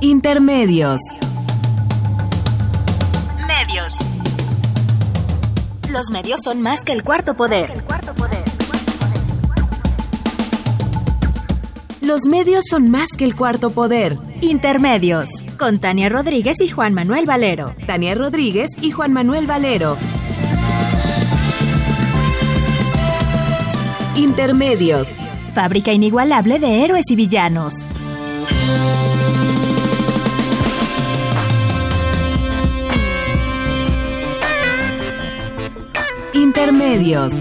Intermedios. Medios. Los medios son más que el cuarto poder. Los medios son más que el cuarto poder. Intermedios. Con Tania Rodríguez y Juan Manuel Valero. Tania Rodríguez y Juan Manuel Valero. Intermedios. Fábrica inigualable de héroes y villanos. Intermedios.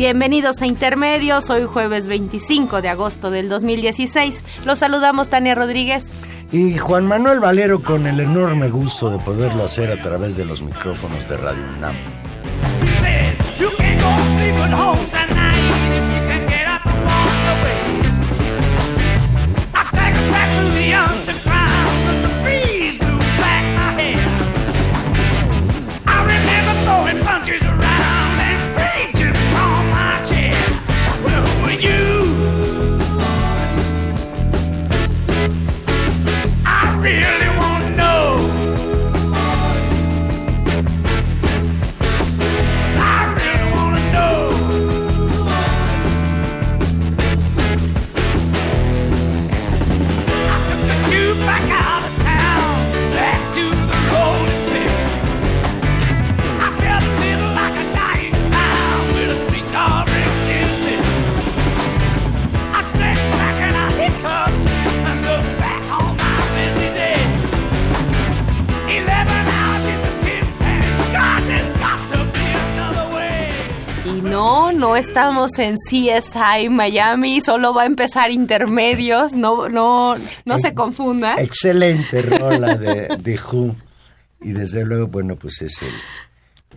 Bienvenidos a Intermedios, hoy jueves 25 de agosto del 2016. Los saludamos Tania Rodríguez. Y Juan Manuel Valero con el enorme gusto de poderlo hacer a través de los micrófonos de Radio UNAM. Estamos en CSI Miami, solo va a empezar intermedios, no, no, no se confunda. Excelente rola de, de Who. Y desde luego, bueno, pues es el,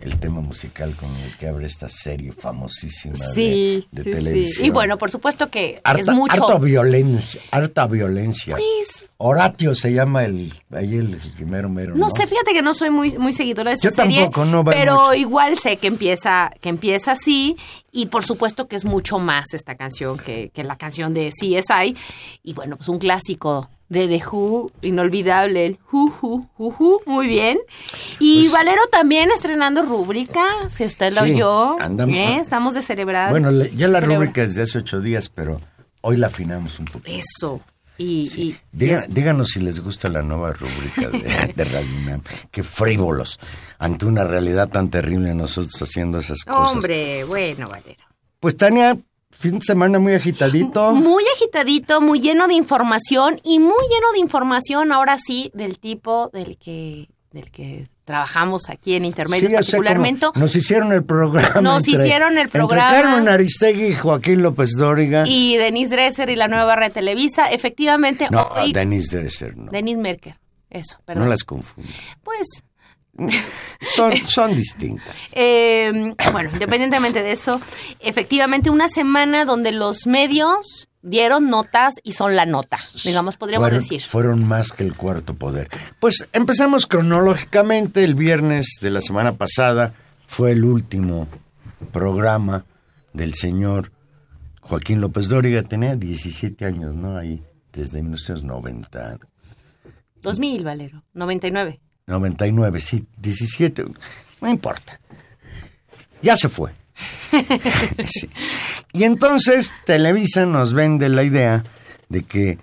el tema musical con el que abre esta serie famosísima Sí, de, de sí, sí. televisión. Y bueno, por supuesto que es mucho. harta violencia, harta violencia. Pues, Horatio se llama el, ahí el mero mero, ¿no? No sé, fíjate que no soy muy, muy seguidora de esa Yo serie, tampoco, no pero mucho. igual sé que empieza, que empieza así, y por supuesto que es mucho más esta canción que, que la canción de CSI, y bueno, pues un clásico de The Who, inolvidable, el Who, Who, Who, Who, muy bien. Y Pues- Valero también estrenando rúbrica, si usted lo Sí, oyó, andamos- ¿eh? estamos de celebrar. Bueno, ya la rúbrica es de hace ocho días, pero hoy la afinamos un poquito. Eso, y... y- Diga- díganos si les gusta la nueva rúbrica de, de Radio UNAM. Qué frívolos. Ante una realidad tan terrible nosotros haciendo esas cosas. Hombre, bueno, Valero. Pues Tania, fin de semana muy agitadito. Muy agitadito, muy lleno de información y muy lleno de información ahora sí del tipo del que del que trabajamos aquí en Intermedios Sí, particularmente. Nos hicieron el programa. Nos hicieron el programa. Entre Carmen Aristegui y Joaquín López Dóriga. Y Denise Dresser y la nueva barra de Televisa, efectivamente no, hoy Denise Dresser, no. Denise Merker. Eso, perdón. No las confundo. Pues Son, son distintas. Eh, bueno, independientemente de eso, efectivamente una semana donde los medios dieron notas y son la nota, digamos, podríamos fueron, decir. Fueron más que el cuarto poder. Pues empezamos cronológicamente. El viernes de la semana pasada fue el último programa del señor Joaquín López Dóriga. Tenía 17 años, ¿no? Ahí, desde 1990. 2000, Valero, 99. 99, sí, 17. No importa. Ya se fue. Sí. Y entonces Televisa nos vende la idea de que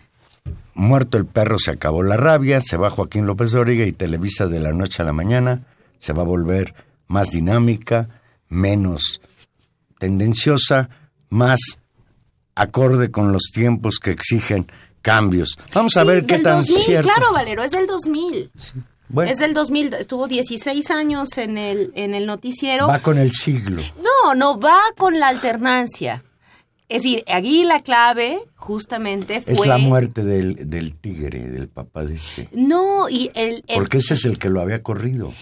muerto el perro se acabó la rabia, se va Joaquín López Dóriga y Televisa de la noche a la mañana se va a volver más dinámica, menos tendenciosa, más acorde con los tiempos que exigen cambios. Vamos a Sí, ver qué tan 2000, cierto. Claro, Valero, es del 2000. Bueno, Es del 2000, estuvo 16 años en el, en el noticiero. va con el siglo. No, no, va con la alternancia. Es decir, aquí la clave justamente fue... Es la muerte del, del tigre, del papá de este. No, y el... el- Porque ese es el que lo había corrido.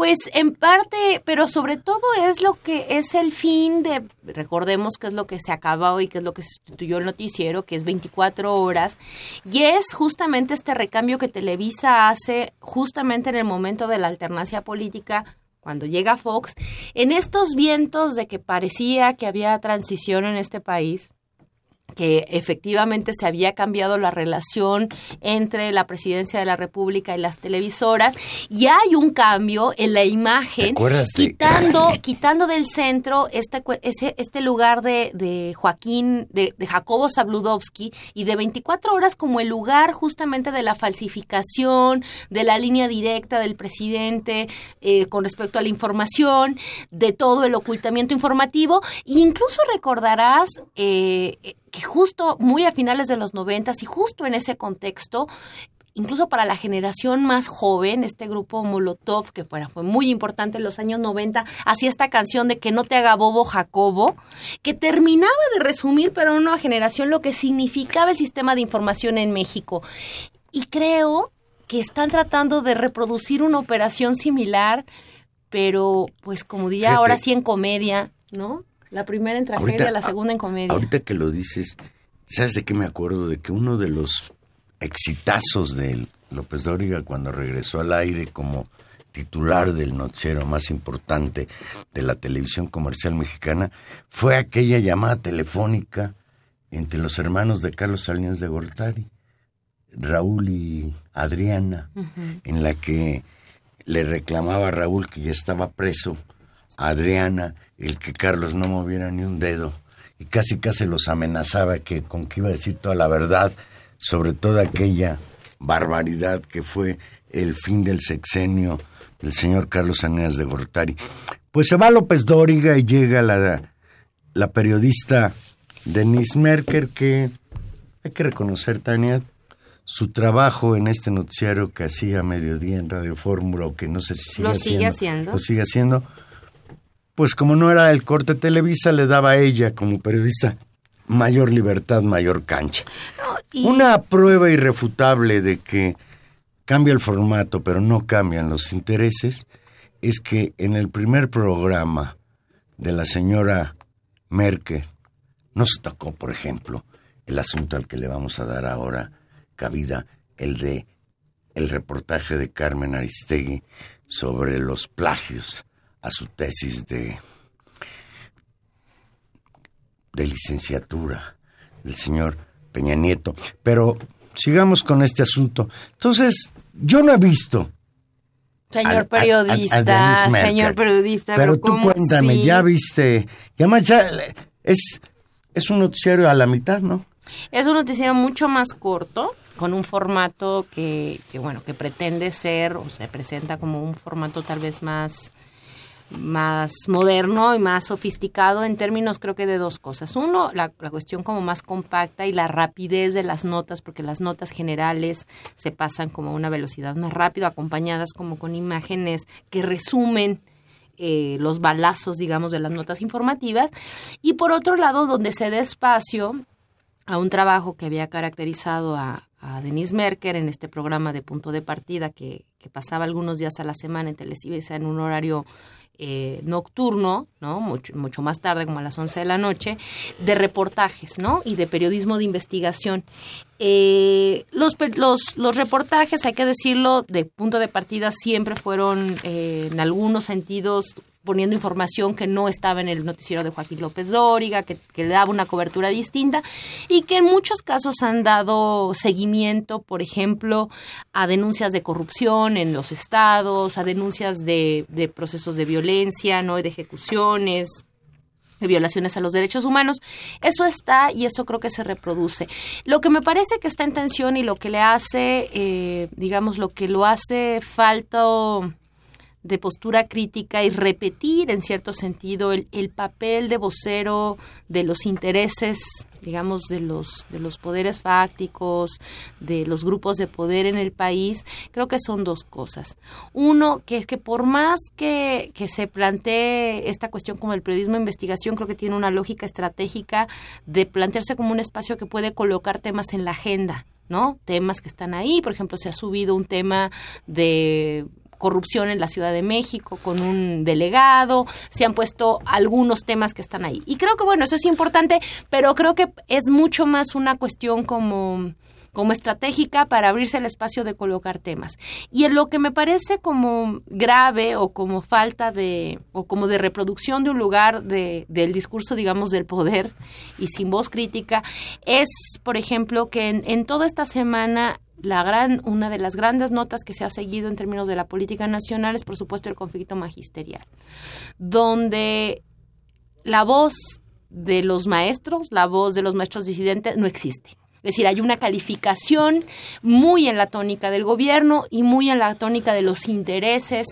Pues en parte, pero sobre todo es lo que es el fin de, recordemos que es lo que se acaba hoy, que es lo que sustituyó el noticiero, que es 24 horas, y es justamente este recambio que Televisa hace justamente en el momento de la alternancia política cuando llega Fox, en estos vientos de que parecía que había transición en este país, que efectivamente se había cambiado la relación entre la presidencia de la República y las televisoras y hay un cambio en la imagen quitando quitando del centro este ese, este lugar de, de Joaquín de, de, Jacobo Zabludovsky y de 24 horas como el lugar justamente de la falsificación de la línea directa del presidente eh, con respecto a la información de todo el ocultamiento informativo. E incluso recordarás eh, que justo muy a finales de los noventas y justo en ese contexto, incluso para la generación más joven, este grupo Molotov, que fue, fue muy importante en los años 90, hacía esta canción de que no te haga bobo Jacobo, que terminaba de resumir para una generación lo que significaba el sistema de información en México. Y creo que están tratando de reproducir una operación similar, pero pues como diría ahora sí en comedia, ¿no? La primera en tragedia, la segunda en comedia. Ahorita que lo dices, ¿sabes de qué me acuerdo? De que uno de los exitazos de López Dóriga cuando regresó al aire como titular del noticiero más importante de la televisión comercial mexicana fue aquella llamada telefónica entre los hermanos de Carlos Salinas de Gortari, Raúl y Adriana, en la que le reclamaba a Raúl que ya estaba preso, a Adriana el que Carlos no moviera ni un dedo y casi casi los amenazaba que con que iba a decir toda la verdad sobre toda aquella barbaridad que fue el fin del sexenio del señor Carlos Aneas de Gortari. Pues se va López Dóriga y llega la, la periodista Denise Merker que hay que reconocer, Tania, su trabajo en este noticiario que hacía a mediodía en Radio Fórmula o que no sé si sigue, lo sigue haciendo. Lo sigue haciendo pues como no era el corte Televisa, le daba a ella como periodista mayor libertad, mayor cancha. Una prueba irrefutable de que cambia el formato, pero no cambian los intereses, es que en el primer programa de la señora Merkel no se tocó, por ejemplo, el asunto al que le vamos a dar ahora cabida, el de el reportaje de Carmen Aristegui sobre los plagios a su tesis de, de licenciatura del señor Peña Nieto. Pero sigamos con este asunto. Entonces, yo no he visto. Señor periodista, señor periodista. Pero, tú cuéntame, ya viste. Y además ya es, es un noticiario a la mitad, ¿no? Es un noticiero mucho más corto, con un formato que, que, bueno, que pretende ser o se presenta como un formato tal vez más más moderno y más sofisticado en términos creo que de dos cosas. Uno, la, cuestión como más compacta y la rapidez de las notas, porque las notas generales se pasan como a una velocidad más rápida, acompañadas como con imágenes que resumen eh, los balazos, digamos, de las notas informativas. Y por otro lado, donde se dé espacio a un trabajo que había caracterizado a, a Denise Merker en este programa de punto de partida que, que pasaba algunos días a la semana en Televisa en un horario eh, nocturno, ¿no? Mucho, mucho más tarde, como a las 11 de la noche, de reportajes, ¿no? Y de periodismo de investigación. Eh, los, los, los, reportajes, hay que decirlo, de punto de partida siempre fueron eh, en algunos sentidos poniendo información que no estaba en el noticiero de Joaquín López Dóriga, que, le daba una cobertura distinta y que en muchos casos han dado seguimiento, por ejemplo, a denuncias de corrupción en los estados, a denuncias de, procesos de violencia, no de ejecuciones, de violaciones a los derechos humanos. Eso está y eso creo que se reproduce. Lo que me parece que está en tensión y lo que le hace, eh, digamos, lo que lo hace falta de postura crítica y repetir en cierto sentido el, el, papel de vocero de los intereses digamos de los de los poderes fácticos de los grupos de poder en el país creo que son dos cosas uno que es que por más que, que se plantee esta cuestión como el periodismo de investigación creo que tiene una lógica estratégica de plantearse como un espacio que puede colocar temas en la agenda ¿no? Temas que están ahí, por ejemplo, se ha subido un tema de corrupción en la Ciudad de México con un delegado, se han puesto algunos temas que están ahí. Y creo que, bueno, eso es importante, pero creo que es mucho más una cuestión como como estratégica para abrirse el espacio de colocar temas. Y en lo que me parece como grave o como falta de, o como de reproducción de un lugar de, del discurso, digamos, del poder y sin voz crítica, es, por ejemplo, que en, en toda esta semana la gran, una de las grandes notas que se ha seguido en términos de la política nacional es, por supuesto, el conflicto magisterial, donde la voz de los maestros, la voz de los maestros disidentes no existe. Es decir, hay una calificación muy en la tónica del gobierno y muy en la tónica de los intereses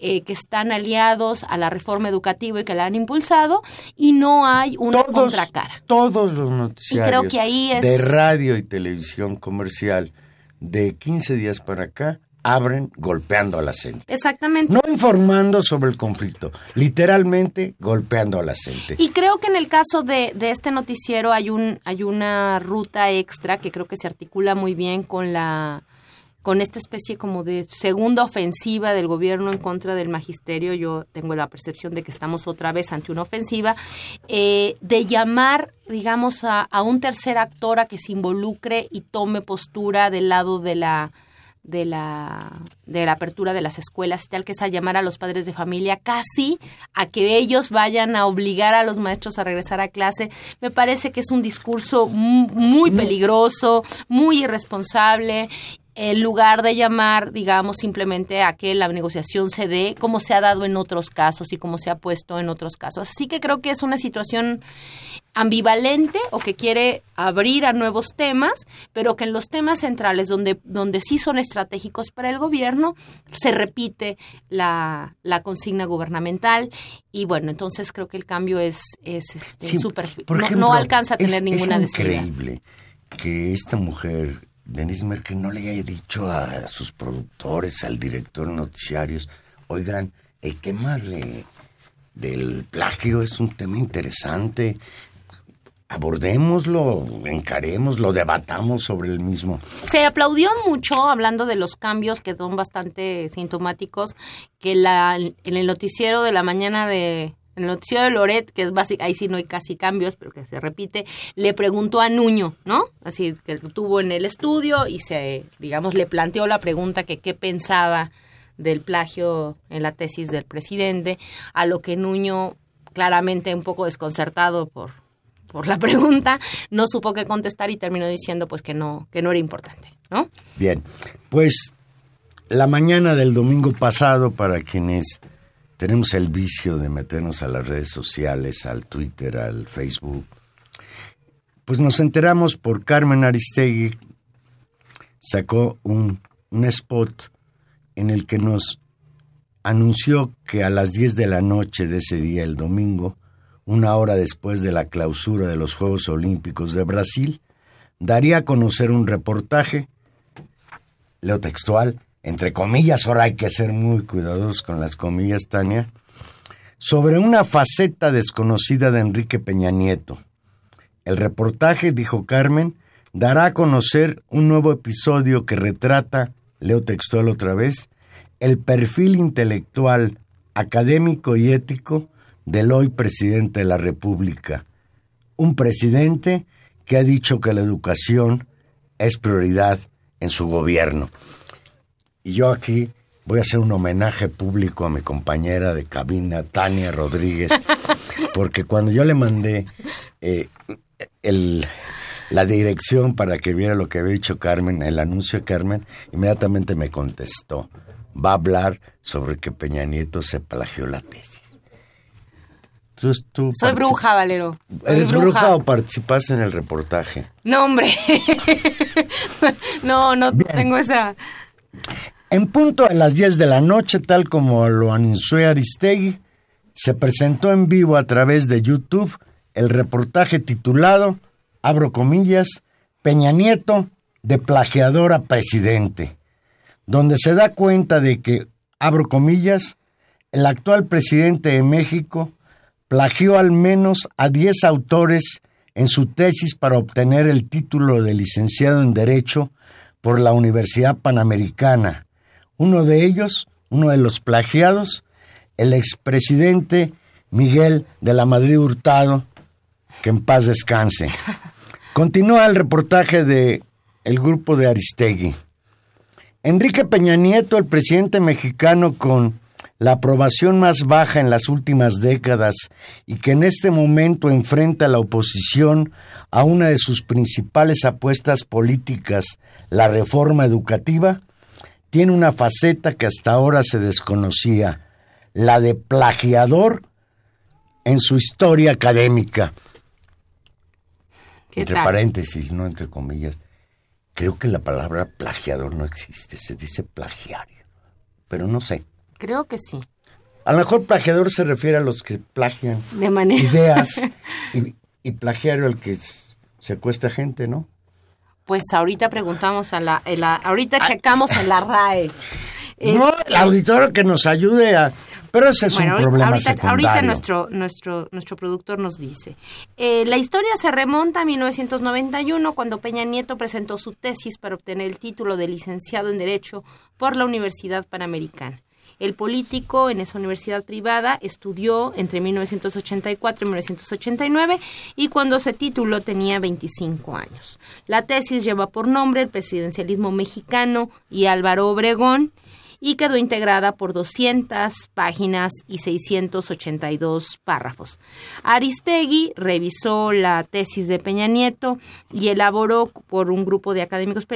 eh, que están aliados a la reforma educativa y que la han impulsado y no hay una Todos- contracara. Todos los noticiarios creo que ahí es- de radio y televisión comercial de 15 días para acá abren golpeando a la gente. Exactamente. No informando sobre el conflicto, literalmente golpeando a la gente. Y creo que en el caso de, de este noticiero hay un hay una ruta extra que creo que se articula muy bien con la con esta especie como de segunda ofensiva del gobierno en contra del magisterio. Yo tengo la percepción de que estamos otra vez ante una ofensiva eh, de llamar, digamos, a, a un tercer actor a que se involucre y tome postura del lado de la de la, de la apertura de las escuelas y tal, que es a llamar a los padres de familia casi a que ellos vayan a obligar a los maestros a regresar a clase, me parece que es un discurso mu- muy peligroso, muy irresponsable en lugar de llamar, digamos, simplemente a que la negociación se dé como se ha dado en otros casos y como se ha puesto en otros casos. Así que creo que es una situación ambivalente o que quiere abrir a nuevos temas, pero que en los temas centrales donde, donde sí son estratégicos para el gobierno, se repite la, la consigna gubernamental y bueno, entonces creo que el cambio es, es este, Sí, no, alcanza a tener es- ninguna es increíble que esta mujer, Denise Merkel, no le haya dicho a sus productores, al director de noticiarios, oigan, el tema de, del plagio es un tema interesante, abordémoslo, encarémoslo, debatamos sobre el mismo. Se aplaudió mucho, hablando de los cambios que son bastante sintomáticos, que la, en el noticiero de la mañana de... En el noticiero de Loret, que es básico, ahí sí no hay casi cambios, pero que se repite, le preguntó a Nuño, ¿no? Así que lo tuvo en el estudio y se, digamos, le planteó la pregunta que qué pensaba del plagio en la tesis del presidente, a lo que Nuño, claramente un poco desconcertado por, por la pregunta, no supo qué contestar y terminó diciendo pues que no, que no era importante, ¿no? Bien, pues la mañana del domingo pasado, para quienes tenemos el vicio de meternos a las redes sociales, al Twitter, al Facebook, pues nos enteramos por Carmen Aristegui, sacó un, spot en el que nos anunció que a las 10 de la noche de ese día, el domingo, una hora después de la clausura de los Juegos Olímpicos de Brasil, daría a conocer un reportaje leo textual, entre comillas, ahora hay que ser muy cuidadosos con las comillas, Tania, sobre una faceta desconocida de Enrique Peña Nieto. El reportaje, dijo Carmen, dará a conocer un nuevo episodio que retrata, leo textual otra vez, el perfil intelectual, académico y ético del hoy presidente de la República. Un presidente que ha dicho que la educación es prioridad en su gobierno. Y yo aquí voy a hacer un homenaje público a mi compañera de cabina, Tania Rodríguez, porque cuando yo le mandé eh, el, la dirección para que viera lo que había dicho Carmen, el anuncio de Carmen, inmediatamente me contestó, va a hablar sobre que Peña Nieto se plagió la tesis. Entonces, tú Soy bruja, Valero. Soy ¿Eres bruja o participaste en el reportaje? No, hombre. no, no tengo esa... En punto a las 10 de la noche, tal como lo anunció Aristegui, se presentó en vivo a través de YouTube el reportaje titulado, abro comillas, Peña Nieto de plagiador a presidente, donde se da cuenta de que, abro comillas, el actual presidente de México plagió al menos a 10 autores en su tesis para obtener el título de licenciado en Derecho por la Universidad Panamericana. Uno de ellos, uno de los plagiados, el expresidente Miguel de la Madrid Hurtado, que en paz descanse. Continúa el reportaje de el grupo de Aristegui. Enrique Peña Nieto, el presidente mexicano con la aprobación más baja en las últimas décadas y que en este momento enfrenta a la oposición a una de sus principales apuestas políticas, la reforma educativa, tiene una faceta que hasta ahora se desconocía, la de plagiador en su historia académica. Entre paréntesis, no entre comillas. Creo que la palabra plagiador no existe, se dice plagiario, pero no sé. Creo que sí. A lo mejor plagiador se refiere a los que plagian de manera... ideas y, y plagiario al que secuestra gente, ¿no? Pues ahorita preguntamos a la, ahorita checamos en la RAE. No, el auditor que nos ayude a... Pero ese es un problema ahorita, secundario. Ahorita nuestro, nuestro, nuestro productor nos dice. Eh, la historia se remonta a 1991, cuando Peña Nieto presentó su tesis para obtener el título de licenciado en Derecho por la Universidad Panamericana. El político en esa universidad privada estudió entre 1984 y 1989 y cuando se tituló tenía 25 años. La tesis lleva por nombre el presidencialismo mexicano y Álvaro Obregón y quedó integrada por 200 páginas y 682 párrafos. Aristegui revisó la tesis de Peña Nieto y elaboró por un grupo de académicos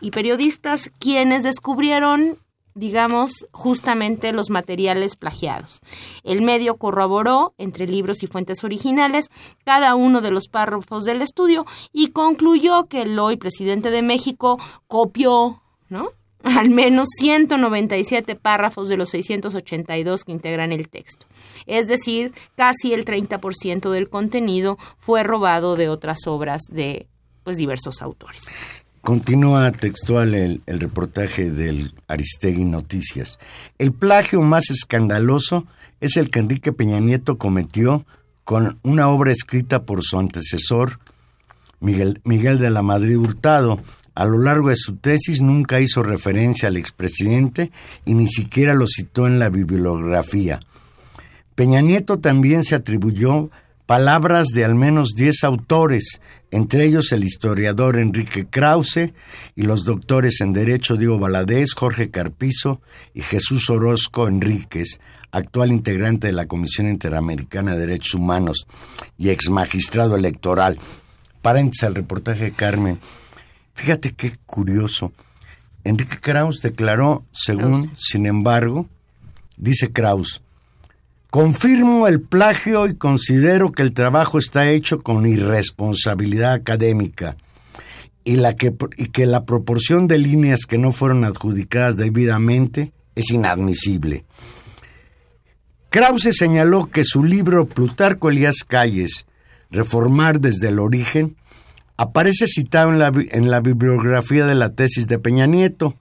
y periodistas quienes descubrieron digamos, justamente los materiales plagiados. El medio corroboró, entre libros y fuentes originales, cada uno de los párrafos del estudio y concluyó que el hoy presidente de México copió, ¿no? Al menos 197 párrafos de los 682 que integran el texto. Es decir, casi el 30% del contenido fue robado de otras obras de pues diversos autores. Continúa textual el, reportaje del Aristegui Noticias. El plagio más escandaloso es el que Enrique Peña Nieto cometió con una obra escrita por su antecesor, Miguel, Miguel de la Madrid Hurtado. A lo largo de su tesis nunca hizo referencia al expresidente y ni siquiera lo citó en la bibliografía. Peña Nieto también se atribuyó palabras de al menos 10 autores, entre ellos el historiador Enrique Krause y los doctores en Derecho Diego Valadez, Jorge Carpizo y Jesús Orozco Enríquez, actual integrante de la Comisión Interamericana de Derechos Humanos y ex magistrado electoral. Paréntesis al reportaje de Carmen. Fíjate qué curioso. Enrique Krause declaró, según, sin embargo, dice Krause, Confirmo el plagio y considero que el trabajo está hecho con irresponsabilidad académica y, que la proporción de líneas que no fueron adjudicadas debidamente es inadmisible. Krause señaló que su libro Plutarco Elías Calles, Reformar desde el origen, aparece citado en la, en la bibliografía de la tesis de Peña Nieto,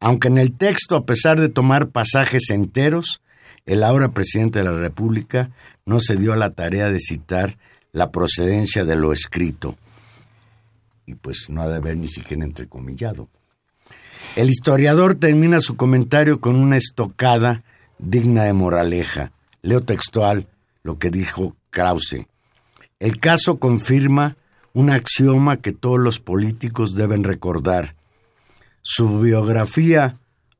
aunque en el texto, a pesar de tomar pasajes enteros, el ahora presidente de la República no se dio a la tarea de citar la procedencia de lo escrito. Y pues no ha de haber ni siquiera entrecomillado. El historiador termina su comentario con una estocada digna de moraleja. Leo textual lo que dijo Krause. El caso confirma un axioma que todos los políticos deben recordar. Su biografía,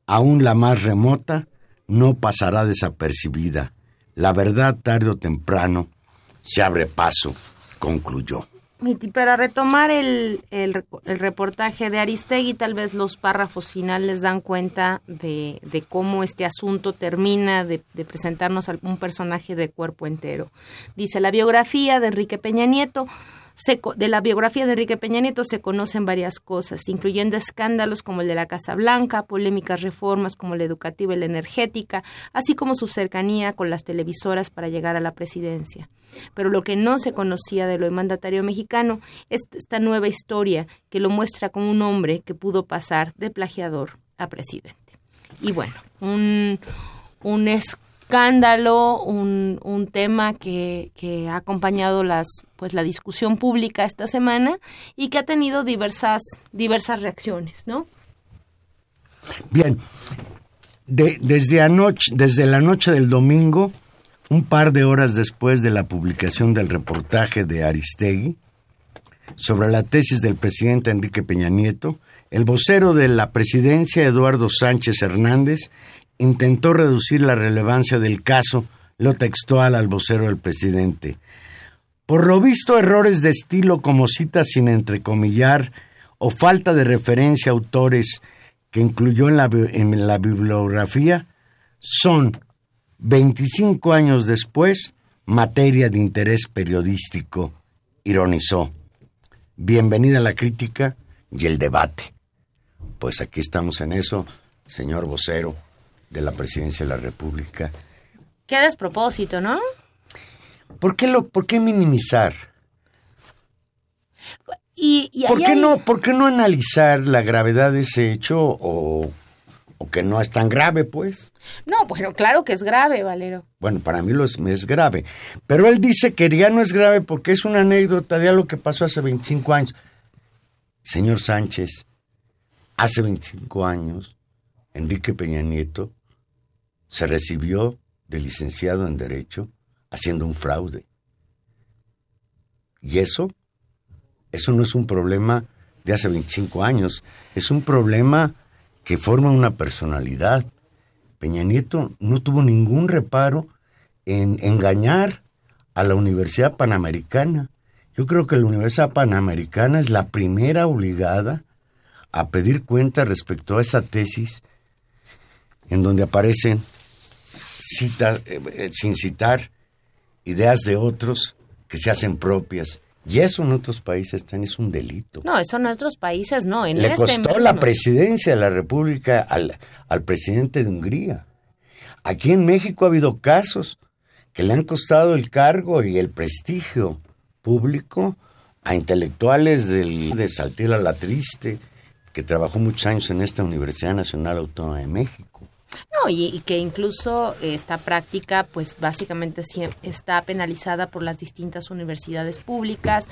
aún la más remota, no pasará desapercibida. La verdad, tarde o temprano, se abre paso, concluyó. Y para retomar el, el, reportaje de Aristegui, tal vez los párrafos finales dan cuenta de, de cómo este asunto termina de, de, presentarnos a un personaje de cuerpo entero. Dice la biografía de Enrique Peña Nieto de la biografía de Enrique Peña Nieto se conocen varias cosas, incluyendo escándalos como el de la Casa Blanca, polémicas reformas como la educativa y la energética, así como su cercanía con las televisoras para llegar a la presidencia. Pero lo que no se conocía de lo mandatario mexicano es esta nueva historia que lo muestra como un hombre que pudo pasar de plagiador a presidente. Y bueno, un, un un, un tema que, que, ha acompañado las, pues, la discusión pública esta semana y que ha tenido diversas, diversas reacciones, ¿no? Bien, de- desde, anoche, desde la noche del domingo, un par de horas después de la publicación del reportaje de Aristegui sobre la tesis del presidente Enrique Peña Nieto, el vocero de la presidencia, Eduardo Sánchez Hernández, intentó reducir la relevancia del caso, lo textual al vocero del presidente. Por lo visto, errores de estilo como citas sin entrecomillar o falta de referencia a autores que incluyó en la, en la bibliografía son, 25 años después, materia de interés periodístico, ironizó. Bienvenida la crítica y el debate. Pues aquí estamos en eso, señor vocero de la Presidencia de la República. Qué despropósito, ¿no? ¿Por qué, lo, por qué minimizar? Y, y ¿Por qué, hay- no, ¿Por qué no analizar la gravedad de ese hecho o, o que no es tan grave, pues? No, bueno, claro que es grave, Valero. Bueno, para mí lo es, es grave. Pero él dice que ya no es grave porque es una anécdota de algo que pasó hace 25 años. Señor Sánchez, hace 25 años, Enrique Peña Nieto se recibió de licenciado en Derecho haciendo un fraude. Y eso, eso no es un problema de hace 25 años, es un problema que forma una personalidad. Peña Nieto no tuvo ningún reparo en engañar a la Universidad Panamericana. Yo creo que la Universidad Panamericana es la primera obligada a pedir cuenta respecto a esa tesis en donde aparecen cita- eh, eh, sin citar ideas de otros que se hacen propias. Y eso en otros países también es un delito. No, eso en otros países no. En Le este costó mismo. la presidencia de la República al, al presidente de Hungría. Aquí en México ha habido casos que le han costado el cargo y el prestigio público a intelectuales del, de Saltila la Triste, que trabajó muchos años en esta Universidad Nacional Autónoma de México. No, y, y que incluso esta práctica, pues básicamente está penalizada por las distintas universidades públicas,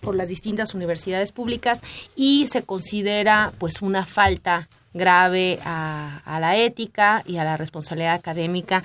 por las distintas universidades públicas y se considera pues una falta grave a, a la ética y a la responsabilidad académica.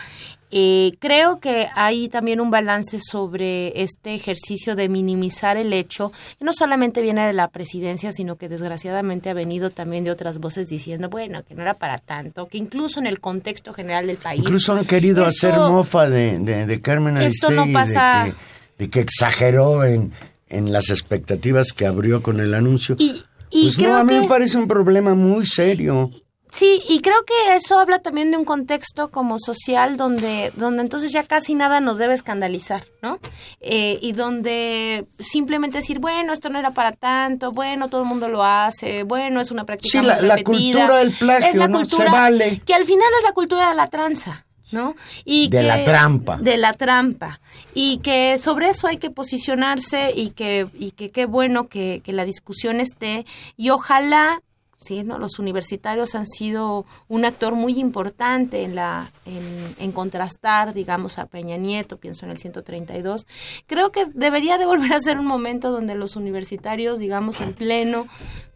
Eh, creo que hay también un balance sobre este ejercicio de minimizar el hecho, que no solamente viene de la presidencia, sino que desgraciadamente ha venido también de otras voces diciendo, bueno, que no era para tanto, que incluso en el contexto general del país. Incluso han querido hacer mofa de, de- de Carmen Esto Aristegui, no pasa- de, que, de que exageró en, en las expectativas que abrió con el anuncio. Y, y pues creo no, a mí que... me parece un problema muy serio. Sí, y creo que eso habla también de un contexto como social donde, donde entonces ya casi nada nos debe escandalizar, ¿no? Eh, y donde simplemente decir, bueno, esto no era para tanto, bueno, todo el mundo lo hace, bueno, es una práctica Sí, muy la- la cultura del plagio, Es la ¿no? cultura Se vale. Que al final es la cultura de la tranza. ¿No? Y De que- la trampa. De la trampa. Y que sobre eso hay que posicionarse y que, y que qué bueno que, que la discusión esté. Y ojalá Sí, ¿no? Los universitarios han sido un actor muy importante en la en, en contrastar, digamos, a Peña Nieto, pienso en el 132. Creo que debería de volver a ser un momento donde los universitarios, digamos, en pleno,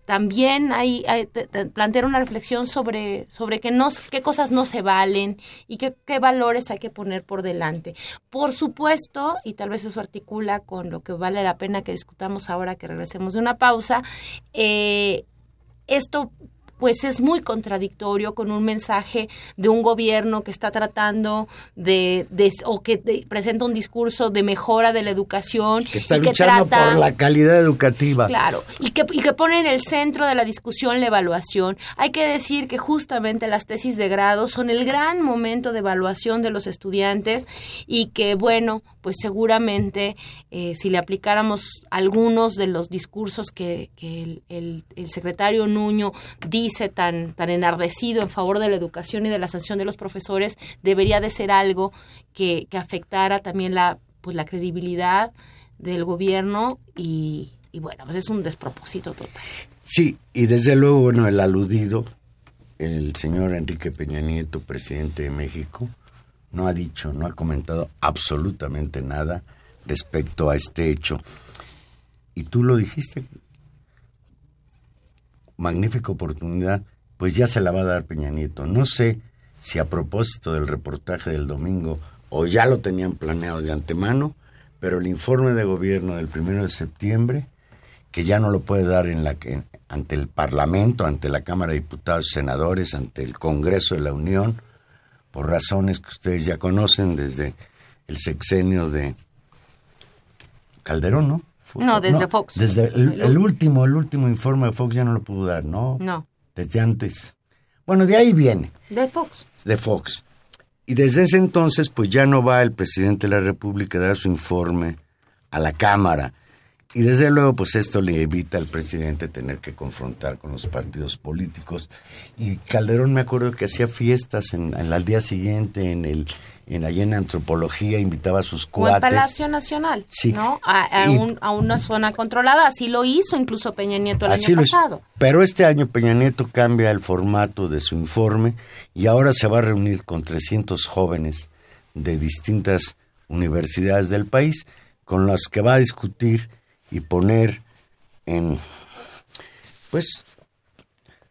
también hay, hay- te- te- plantear una reflexión sobre, sobre no, qué cosas no se valen y qué, qué valores hay que poner por delante. Por supuesto, y tal vez eso articula con lo que vale la pena que discutamos ahora que regresemos de una pausa, eh, esto pues es muy contradictorio con un mensaje de un gobierno que está tratando de, de- o que de- presenta un discurso de mejora de la educación Que está y que luchando trata por la calidad educativa. Claro, y que, y que pone en el centro de la discusión la evaluación. Hay que decir que justamente las tesis de grado son el gran momento de evaluación de los estudiantes y que, bueno, pues seguramente eh, si le aplicáramos algunos de los discursos que, que el, el- el secretario Nuño dice tan, tan enardecido en favor de la educación y de la sanción de los profesores, debería de ser algo que, que afectara también la, pues, la credibilidad del gobierno y, y bueno, pues es un despropósito total. Sí, y desde luego, bueno, el aludido, el señor Enrique Peña Nieto, presidente de México, no ha dicho, no ha comentado absolutamente nada respecto a este hecho. Y tú lo dijiste, magnífica oportunidad, pues ya se la va a dar Peña Nieto. No sé si a propósito del reportaje del domingo o ya lo tenían planeado de antemano, pero el informe de gobierno del primero de septiembre, que ya no lo puede dar en la, ante el Parlamento, ante la Cámara de Diputados Senadores, ante el Congreso de la Unión, por razones que ustedes ya conocen desde el sexenio de Calderón, ¿no? No, desde Fox. Desde el, el, último, el último informe de Fox ya no lo pudo dar, ¿no? No. Desde antes. Bueno, de ahí viene. De Fox. De Fox. Y desde ese entonces, pues ya no va el presidente de la República a dar su informe a la Cámara. Y desde luego, pues esto le evita al presidente tener que confrontar con los partidos políticos. Y Calderón me acuerdo que hacía fiestas en, en al día siguiente en el en allá en antropología invitaba a sus cuates. O en Palacio Nacional, Sí. ¿no? A, a Y- un- a una zona controlada. Así lo hizo incluso Peña Nieto el Así año pasado. Pero este año Peña Nieto cambia el formato de su informe y ahora se va a reunir con 300 jóvenes de distintas universidades del país con las que va a discutir y poner en pues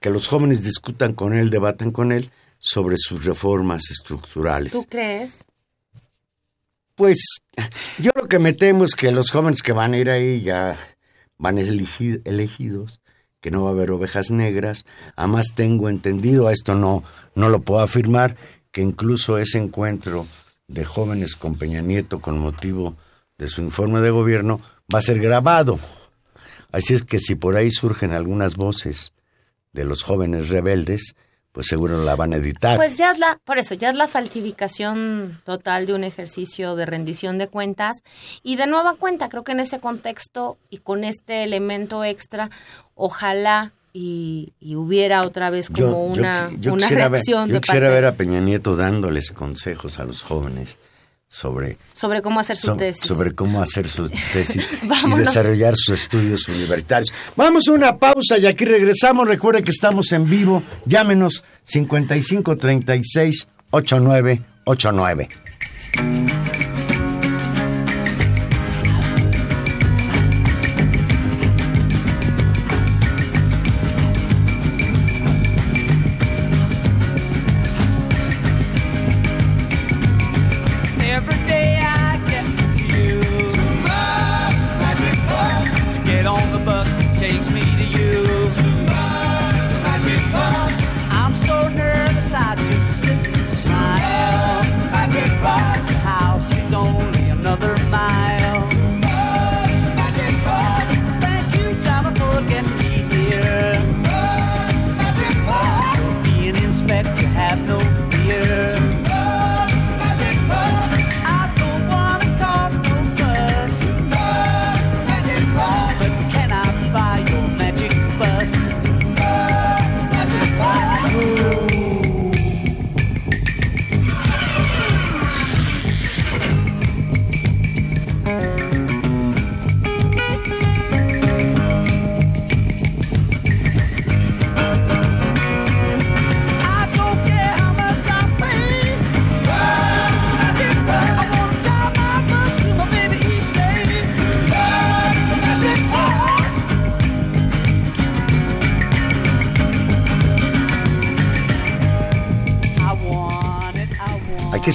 que los jóvenes discutan con él, debaten con él sobre sus reformas estructurales. ¿Tú crees? Pues yo lo que me temo es que los jóvenes que van a ir ahí ya van elegi- elegidos, que no va a haber ovejas negras. Además tengo entendido, esto no, no lo puedo afirmar, que incluso ese encuentro de jóvenes con Peña Nieto con motivo de su informe de gobierno va a ser grabado. Así es que si por ahí surgen algunas voces de los jóvenes rebeldes, pues seguro la van a editar. Pues ya es la, por eso, ya es la falsificación total de un ejercicio de rendición de cuentas. Y de nueva cuenta, creo que en ese contexto y con este elemento extra, ojalá y, y hubiera otra vez como una, qui- yo una ver- reacción yo de quisiera parte ver a Peña Nieto dándoles consejos a los jóvenes sobre, sobre cómo hacer su so- tesis. sobre cómo hacer su tesis y desarrollar sus estudios universitarios. Vamos a una pausa y aquí regresamos. Recuerde que estamos en vivo. Llámenos 5536 8989.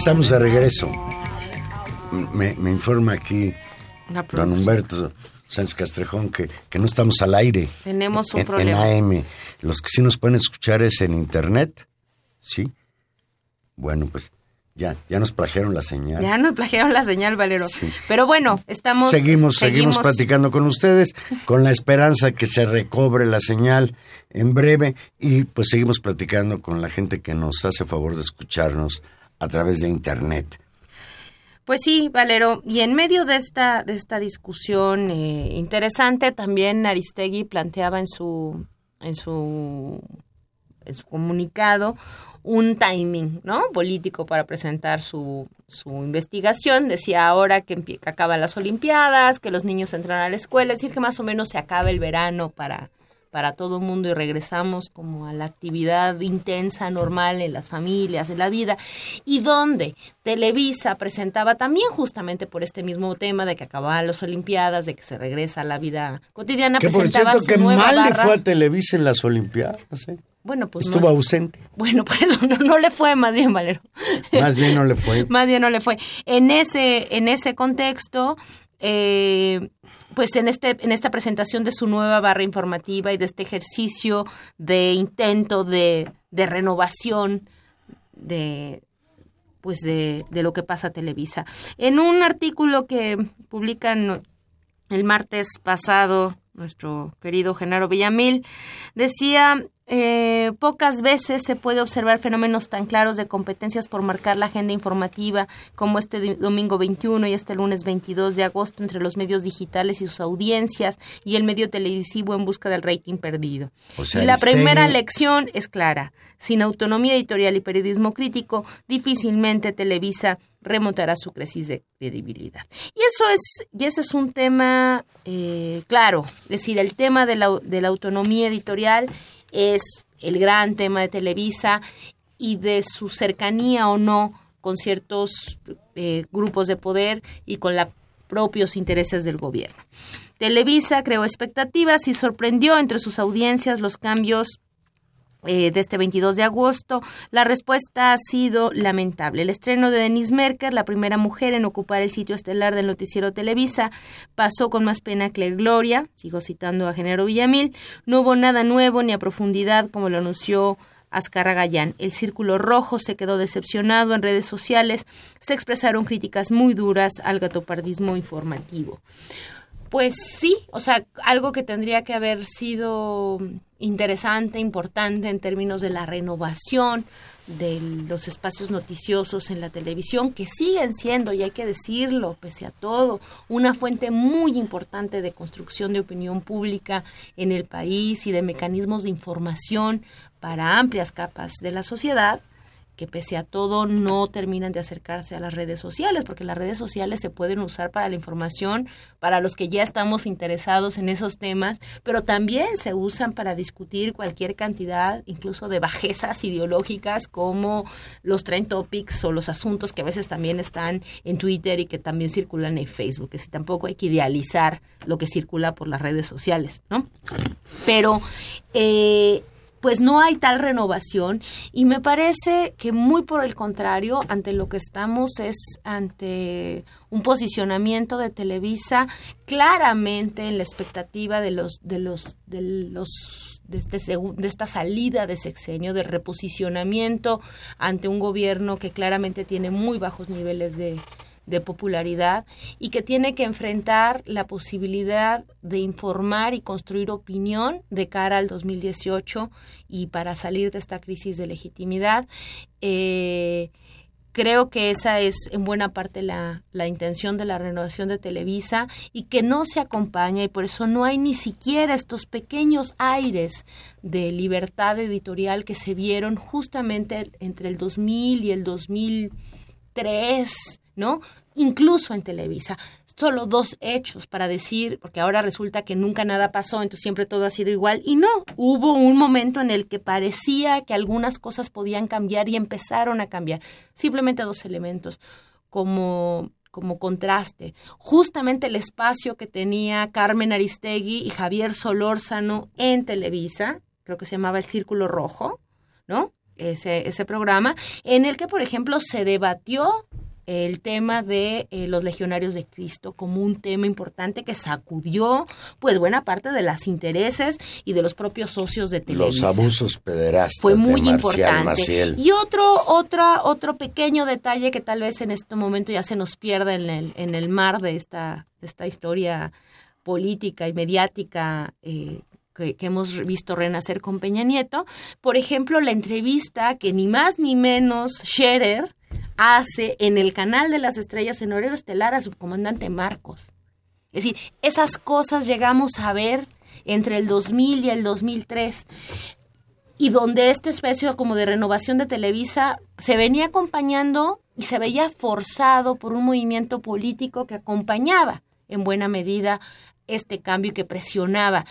Estamos de regreso. Me, me informa aquí don. Humberto Sánchez Castrejón que, que no estamos al aire. Tenemos un en, problema. En AM. Los que sí nos pueden escuchar es en internet. ¿Sí? Bueno, pues ya, ya nos plagiaron la señal. Ya nos plagiaron la señal, Valero. Sí. Pero bueno, estamos... seguimos, seguimos platicando con ustedes con la esperanza que se recobre la señal en breve y pues seguimos platicando con la gente que nos hace favor de escucharnos a través de internet. Pues sí, Valero. Y en medio de esta, de esta discusión eh, interesante, también Aristegui planteaba en su, en su, en su comunicado un timing, ¿no? Político para presentar su, su investigación. Decía ahora que, que acaban las Olimpiadas, que los niños entran a la escuela, es decir, que más o menos se acaba el verano para, para todo el mundo y regresamos como a la actividad intensa, normal en las familias, en la vida, y donde Televisa presentaba también justamente por este mismo tema de que acababan las Olimpiadas, de que se regresa a la vida cotidiana, Que por presentaba cierto, su que nueva mal le fue a Televisa en las Olimpiadas. ¿eh? bueno, pues no Estuvo es- ausente. bueno, por eso no, no le fue más bien, Valero. Más bien no le fue. más bien no le fue. En ese, en ese contexto, eh, pues en este, en esta presentación de su nueva barra informativa y de este ejercicio de intento de, de renovación de pues de, de lo que pasa a Televisa. En un artículo que publican el martes pasado, nuestro querido Genaro Villamil, decía, eh, pocas veces se puede observar fenómenos tan claros de competencias por marcar la agenda informativa como este domingo 21 y este lunes 22 de agosto entre los medios digitales y sus audiencias y el medio televisivo en busca del rating perdido. O sea, y la primera lección es clara. Sin autonomía editorial y periodismo crítico, difícilmente Televisa remontará su crisis de credibilidad. Y eso es, y ese es un tema eh, claro, es decir, el tema de la, de la autonomía editorial es el gran tema de Televisa y de su cercanía o no con ciertos eh, grupos de poder y con los propios intereses del gobierno. Televisa creó expectativas y sorprendió entre sus audiencias los cambios eh, de este 22 de agosto. La respuesta ha sido lamentable. El estreno de Denise Merker, la primera mujer en ocupar el sitio estelar del noticiero Televisa, pasó con más pena que gloria, sigo citando a Genero Villamil, no hubo nada nuevo ni a profundidad como lo anunció Azcarra Gallán. El círculo rojo se quedó decepcionado en redes sociales, se expresaron críticas muy duras al gatopardismo informativo. Pues sí, o sea, algo que tendría que haber sido interesante, importante en términos de la renovación de los espacios noticiosos en la televisión, que siguen siendo, y hay que decirlo, pese a todo, una fuente muy importante de construcción de opinión pública en el país y de mecanismos de información para amplias capas de la sociedad que pese a todo no terminan de acercarse a las redes sociales, porque las redes sociales se pueden usar para la información, para los que ya estamos interesados en esos temas, pero también se usan para discutir cualquier cantidad, incluso de bajezas ideológicas, como los trend topics o los asuntos que a veces también están en Twitter y que también circulan en Facebook, que si tampoco hay que idealizar lo que circula por las redes sociales, ¿no? Pero eh, pues no hay tal renovación. Y me parece que muy por el contrario, ante lo que estamos es ante un posicionamiento de Televisa claramente en la expectativa de los de los de los de, este de esta salida de sexenio, del reposicionamiento ante un gobierno que claramente tiene muy bajos niveles de, de popularidad y que tiene que enfrentar la posibilidad de informar y construir opinión de cara al 2018 y para salir de esta crisis de legitimidad. Eh, creo que esa es en buena parte la, la intención de la renovación de Televisa y que no se acompaña y por eso no hay ni siquiera estos pequeños aires de libertad editorial que se vieron justamente entre el 2000 y el 2003, ¿no? Incluso en Televisa. Solo dos hechos para decir, porque ahora resulta que nunca nada pasó, entonces siempre todo ha sido igual. Y no, hubo un momento en el que parecía que algunas cosas podían cambiar y empezaron a cambiar. Simplemente dos elementos, como como contraste. Justamente el espacio que tenía Carmen Aristegui y Javier Solórzano en Televisa, creo que se llamaba El Círculo Rojo, ¿no? Ese, ese programa, en el que, por ejemplo, se debatió el tema de eh, los legionarios de Cristo como un tema importante que sacudió pues buena parte de los intereses y de los propios socios de Los Televisa abusos pederastas fue muy de Marcial importante. Maciel. Y otro, otra, otro pequeño detalle que tal vez en este momento ya se nos pierda en el, en el mar de esta, de esta historia política y mediática eh, que, que hemos visto renacer con Peña Nieto. Por ejemplo, la entrevista que ni más ni menos Scherer hace en el canal de las estrellas en horario estelar a su comandante Marcos. Es decir, esas cosas llegamos a ver entre el 2000 y el 2003 y donde esta especie como de renovación de Televisa se venía acompañando y se veía forzado por un movimiento político que acompañaba en buena medida este cambio y que presionaba.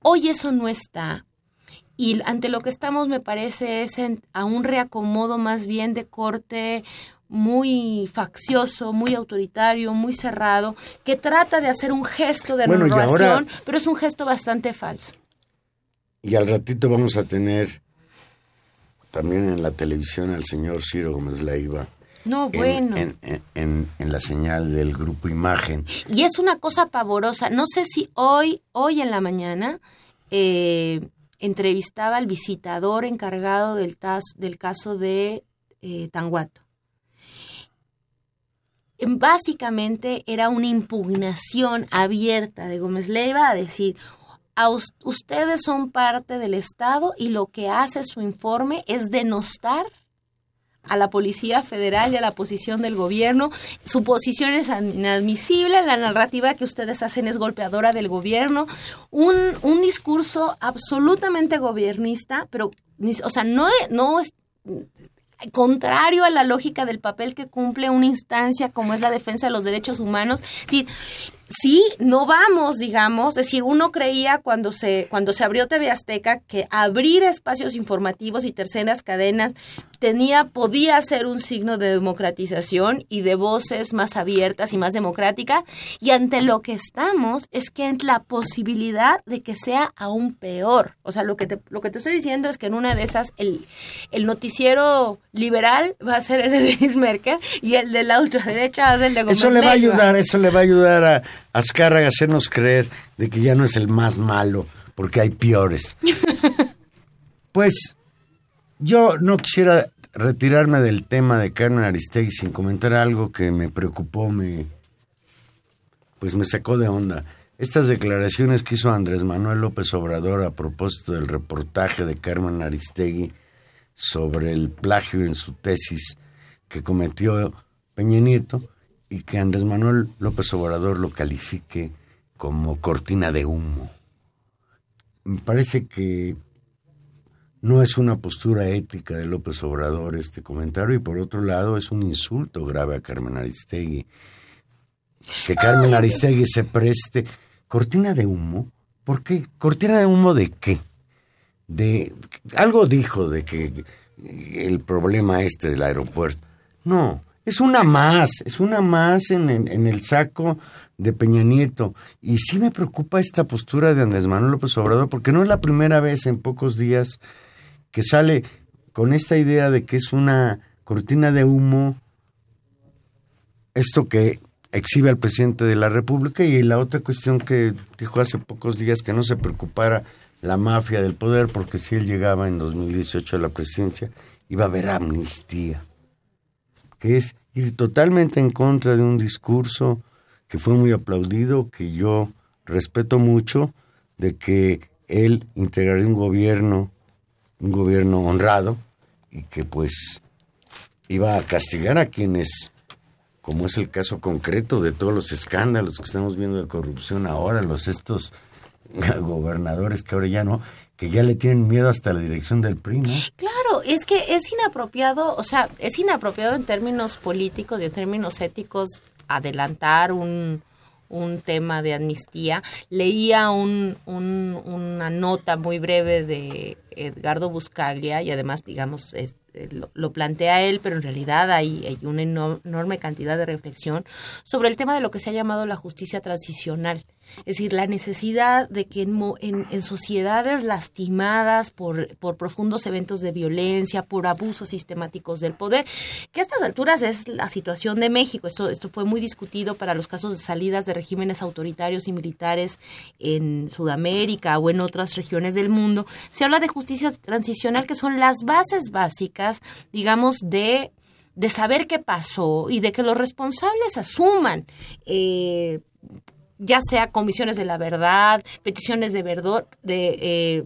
Hoy eso no está. Y ante lo que estamos, me parece, es en- a un reacomodo más bien de corte muy faccioso, muy autoritario, muy cerrado, que trata de hacer un gesto de Bueno, renovación, ahora- pero es un gesto bastante falso. Y al ratito vamos a tener también en la televisión al señor Ciro Gómez Leiva. No, en- bueno. En, en- en- en la señal del grupo Imagen. Y es una cosa pavorosa. No sé si hoy, hoy en la mañana, eh, entrevistaba al visitador encargado del, tas- del caso de eh, Tanguato. En- Básicamente era una impugnación abierta de Gómez Leiva a decir, a us- ustedes son parte del Estado y lo que hace su informe es denostar a la Policía Federal y a la posición del gobierno. Su posición es inadmisible, la narrativa que ustedes hacen es golpeadora del gobierno. Un, un discurso absolutamente gobernista, pero, o sea, no, no es contrario a la lógica del papel que cumple una instancia como es la defensa de los derechos humanos. Sí, sí, no vamos, digamos, es decir, uno creía cuando se cuando se abrió TV Azteca que abrir espacios informativos y terceras cadenas tenía podía ser un signo de democratización y de voces más abiertas y más democráticas y ante lo que estamos es que es la posibilidad de que sea aún peor. O sea, lo que te, lo que te estoy diciendo es que en una de esas el, el noticiero liberal va a ser el de Luis Merkel y el de la ultraderecha va a ser el de Gómez Eso le va a ayudar, eso le va a ayudar a Azcárraga hacernos creer de que ya no es el más malo, porque hay peores. Pues yo no quisiera retirarme del tema de Carmen Aristegui sin comentar algo que me preocupó, me pues me sacó de onda. Estas declaraciones que hizo Andrés Manuel López Obrador a propósito del reportaje de Carmen Aristegui sobre el plagio en su tesis que cometió Peña Nieto y que Andrés Manuel López Obrador lo califique como cortina de humo. Me parece que no es una postura ética de López Obrador este comentario y por otro lado es un insulto grave a Carmen Aristegui. Que Carmen Aristegui se preste cortina de humo. ¿Por qué? ¿Cortina de humo de qué? De algo dijo de que el problema este del aeropuerto. No, es una más, es una más en, el saco de Peña Nieto. Y sí me preocupa esta postura de Andrés Manuel López Obrador, porque no es la primera vez en pocos días que sale con esta idea de que es una cortina de humo esto que exhibe al presidente de la República y la otra cuestión que dijo hace pocos días que no se preocupara la mafia del poder porque si él llegaba en 2018 a la presidencia iba a haber amnistía, que es ir totalmente en contra de un discurso que fue muy aplaudido, que yo respeto mucho, de que él integraría un gobierno, un gobierno honrado y que pues iba a castigar a quienes como es el caso concreto de todos los escándalos que estamos viendo de corrupción ahora, los estos gobernadores que ahora ya no, que ya le tienen miedo hasta la dirección del PRI, ¿no? Claro, es que es inapropiado, o sea, es inapropiado en términos políticos y en términos éticos adelantar un, un tema de amnistía. Leía un, un- una nota muy breve de Edgardo Buscaglia y además, digamos, eh, lo, lo plantea él, pero en realidad hay, hay una eno- enorme cantidad de reflexión sobre el tema de lo que se ha llamado la justicia transicional. Es decir, la necesidad de que en, en sociedades lastimadas por, por profundos eventos de violencia, por abusos sistemáticos del poder, que a estas alturas es la situación de México. Esto, esto fue muy discutido para los casos de salidas de regímenes autoritarios y militares en Sudamérica o en otras regiones del mundo. Se habla de justicia transicional, que son las bases básicas, digamos, de de saber qué pasó y de que los responsables asuman eh, ya sea comisiones de la verdad, peticiones de verdad, de eh,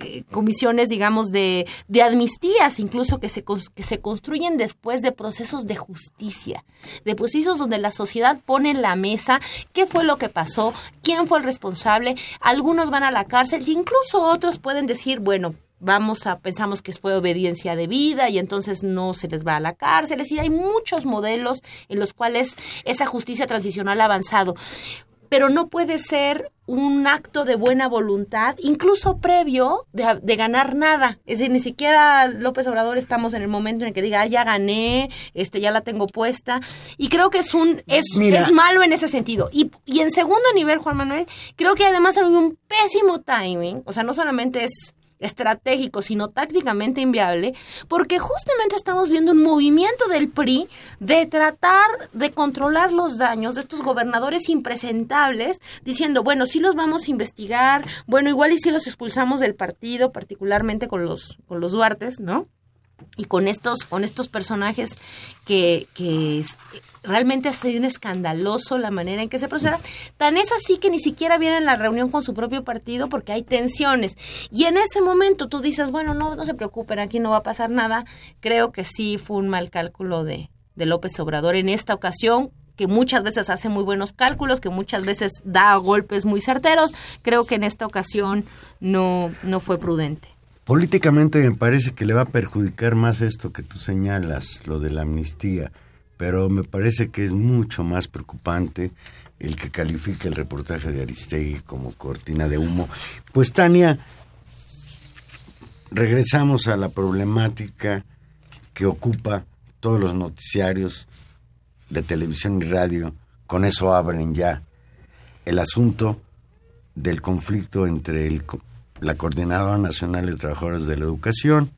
eh, comisiones, digamos, de, de amnistías, incluso que se, que se construyen después de procesos de justicia, de procesos donde la sociedad pone en la mesa qué fue lo que pasó, quién fue el responsable, algunos van a la cárcel e incluso otros pueden decir, bueno, vamos a, pensamos que fue obediencia debida y entonces no se les va a la cárcel. Es decir, hay muchos modelos en los cuales esa justicia transicional ha avanzado. Pero no puede ser un acto de buena voluntad, incluso previo de, de ganar nada. Es decir, ni siquiera López Obrador estamos en el momento en el que diga, ah, ya gané, este, ya la tengo puesta. Y creo que es un, es, es malo en ese sentido. Y, y en segundo nivel, Juan Manuel, creo que además hay un pésimo timing. O sea, no solamente es estratégico, sino tácticamente inviable, porque justamente estamos viendo un movimiento del PRI de tratar de controlar los daños de estos gobernadores impresentables, diciendo, bueno, sí los vamos a investigar, bueno, igual y sí los expulsamos del partido, particularmente con los, con los Duartes, ¿no? y con estos con estos personajes que, que realmente ha sido escandaloso la manera en que se proceda. Tan es así que ni siquiera vienen a la reunión con su propio partido porque hay tensiones. Y en ese momento tú dices, bueno, no, no se preocupen, aquí no va a pasar nada. Creo que sí fue un mal cálculo de, de López Obrador en esta ocasión que muchas veces hace muy buenos cálculos, que muchas veces da golpes muy certeros. Creo que en esta ocasión no, no fue prudente. Políticamente me parece que le va a perjudicar más esto que tú señalas, lo de la amnistía, pero me parece que es mucho más preocupante el que califique el reportaje de Aristegui como cortina de humo. Pues Tania, regresamos a la problemática que ocupa todos los noticiarios de televisión y radio, con eso abren ya el asunto del conflicto entre la Coordinadora Nacional de Trabajadores de la Educación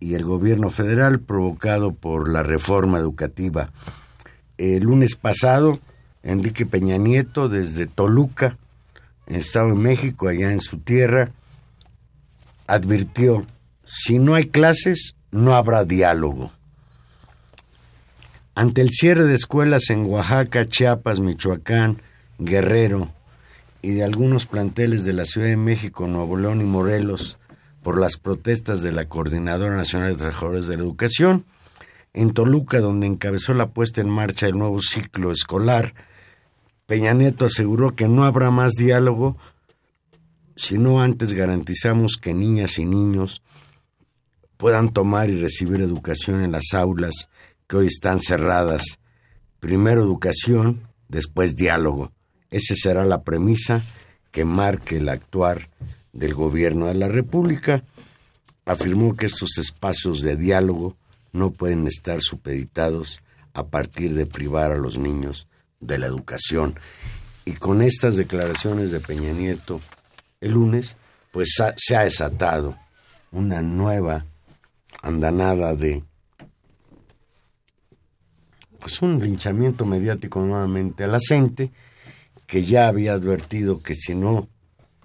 y el gobierno federal provocado por la reforma educativa. El lunes pasado, Enrique Peña Nieto, desde Toluca, en Estado de México, allá en su tierra, advirtió, si no hay clases, no habrá diálogo. Ante el cierre de escuelas en Oaxaca, Chiapas, Michoacán, Guerrero y de algunos planteles de la Ciudad de México, Nuevo León y Morelos por las protestas de la Coordinadora Nacional de Trabajadores de la Educación, en Toluca, donde encabezó la puesta en marcha del nuevo ciclo escolar, Peña Nieto aseguró que no habrá más diálogo si no antes garantizamos que niñas y niños puedan tomar y recibir educación en las aulas que hoy están cerradas. Primero educación, después diálogo. Esa será la premisa que marque el actuar del gobierno de la República. Afirmó que estos espacios de diálogo no pueden estar supeditados a partir de privar a los niños de la educación. Y con estas declaraciones de Peña Nieto el lunes, pues se ha desatado una nueva andanada de pues un linchamiento mediático nuevamente a la gente que ya había advertido que si no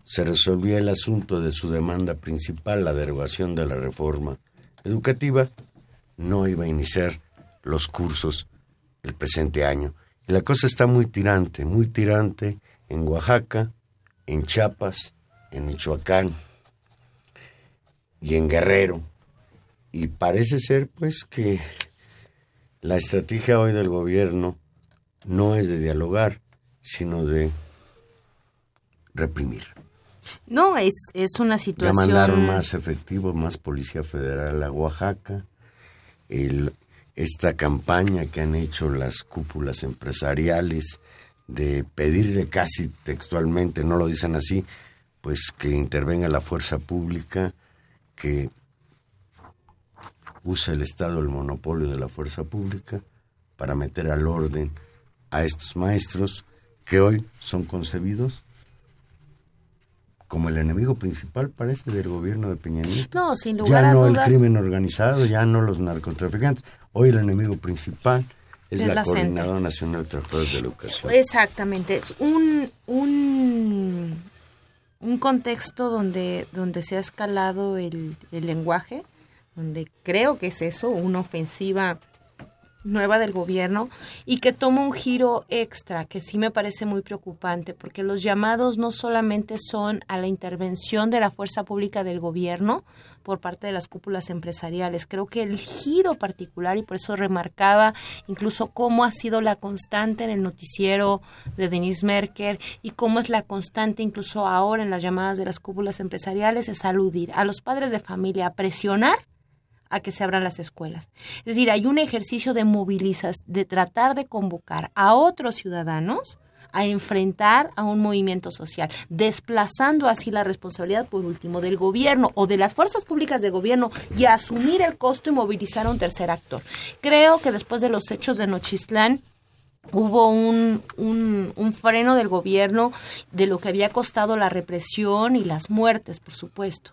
se resolvía el asunto de su demanda principal, la derogación de la reforma educativa, no iba a iniciar los cursos el presente año. Y la cosa está muy tirante, muy tirante en Oaxaca, en Chiapas, en Michoacán y en Guerrero. Y parece ser pues que la estrategia hoy del gobierno no es de dialogar, sino de reprimir. No, es, es una Ya situación... mandaron más efectivos, más Policía Federal a Oaxaca. El- esta campaña que han hecho las cúpulas empresariales de pedirle casi textualmente, no lo dicen así, pues que intervenga la fuerza pública, que usa el Estado el monopolio de la fuerza pública para meter al orden a estos maestros que hoy son concebidos como el enemigo principal, parece, del gobierno de Peña Nieto. No, sin lugar Ya a no dudas. el crimen organizado, ya no los narcotraficantes. Hoy el enemigo principal es, Es la, la. Coordinadora Nacional de Trabajadores de la Educación. Exactamente, es un, un, un contexto donde, donde se ha escalado el, el lenguaje, donde creo que es eso, una ofensiva nueva del gobierno y que toma un giro extra que sí me parece muy preocupante porque los llamados no solamente son a la intervención de la fuerza pública del gobierno por parte de las cúpulas empresariales. Creo que el giro particular, y por eso remarcaba incluso cómo ha sido la constante en el noticiero de Denise Merker y cómo es la constante incluso ahora en las llamadas de las cúpulas empresariales, es aludir a los padres de familia, a presionar a que se abran las escuelas. Es decir, hay un ejercicio de movilizas, de tratar de convocar a otros ciudadanos a enfrentar a un movimiento social, desplazando así la responsabilidad, por último, del gobierno o de las fuerzas públicas del gobierno y asumir el costo y movilizar a un tercer actor. Creo que después de los hechos de Nochistlán, hubo un, un, freno del gobierno de lo que había costado la represión y las muertes, por supuesto.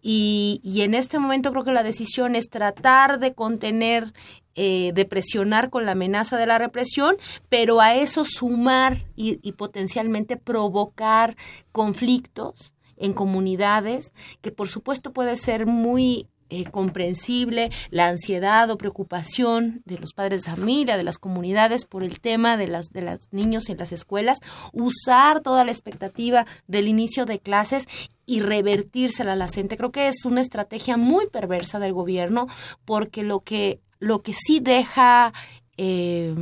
Y, y en este momento creo que la decisión es tratar de contener, eh, de presionar con la amenaza de la represión, pero a eso sumar y, y potencialmente provocar conflictos en comunidades, que por supuesto puede ser muy eh, comprensible la ansiedad o preocupación de los padres de familia, de las comunidades por el tema de las de los niños en las escuelas, usar toda la expectativa del inicio de clases y revertírsela a la gente. Creo que es una estrategia muy perversa del gobierno porque lo que lo que sí deja eh,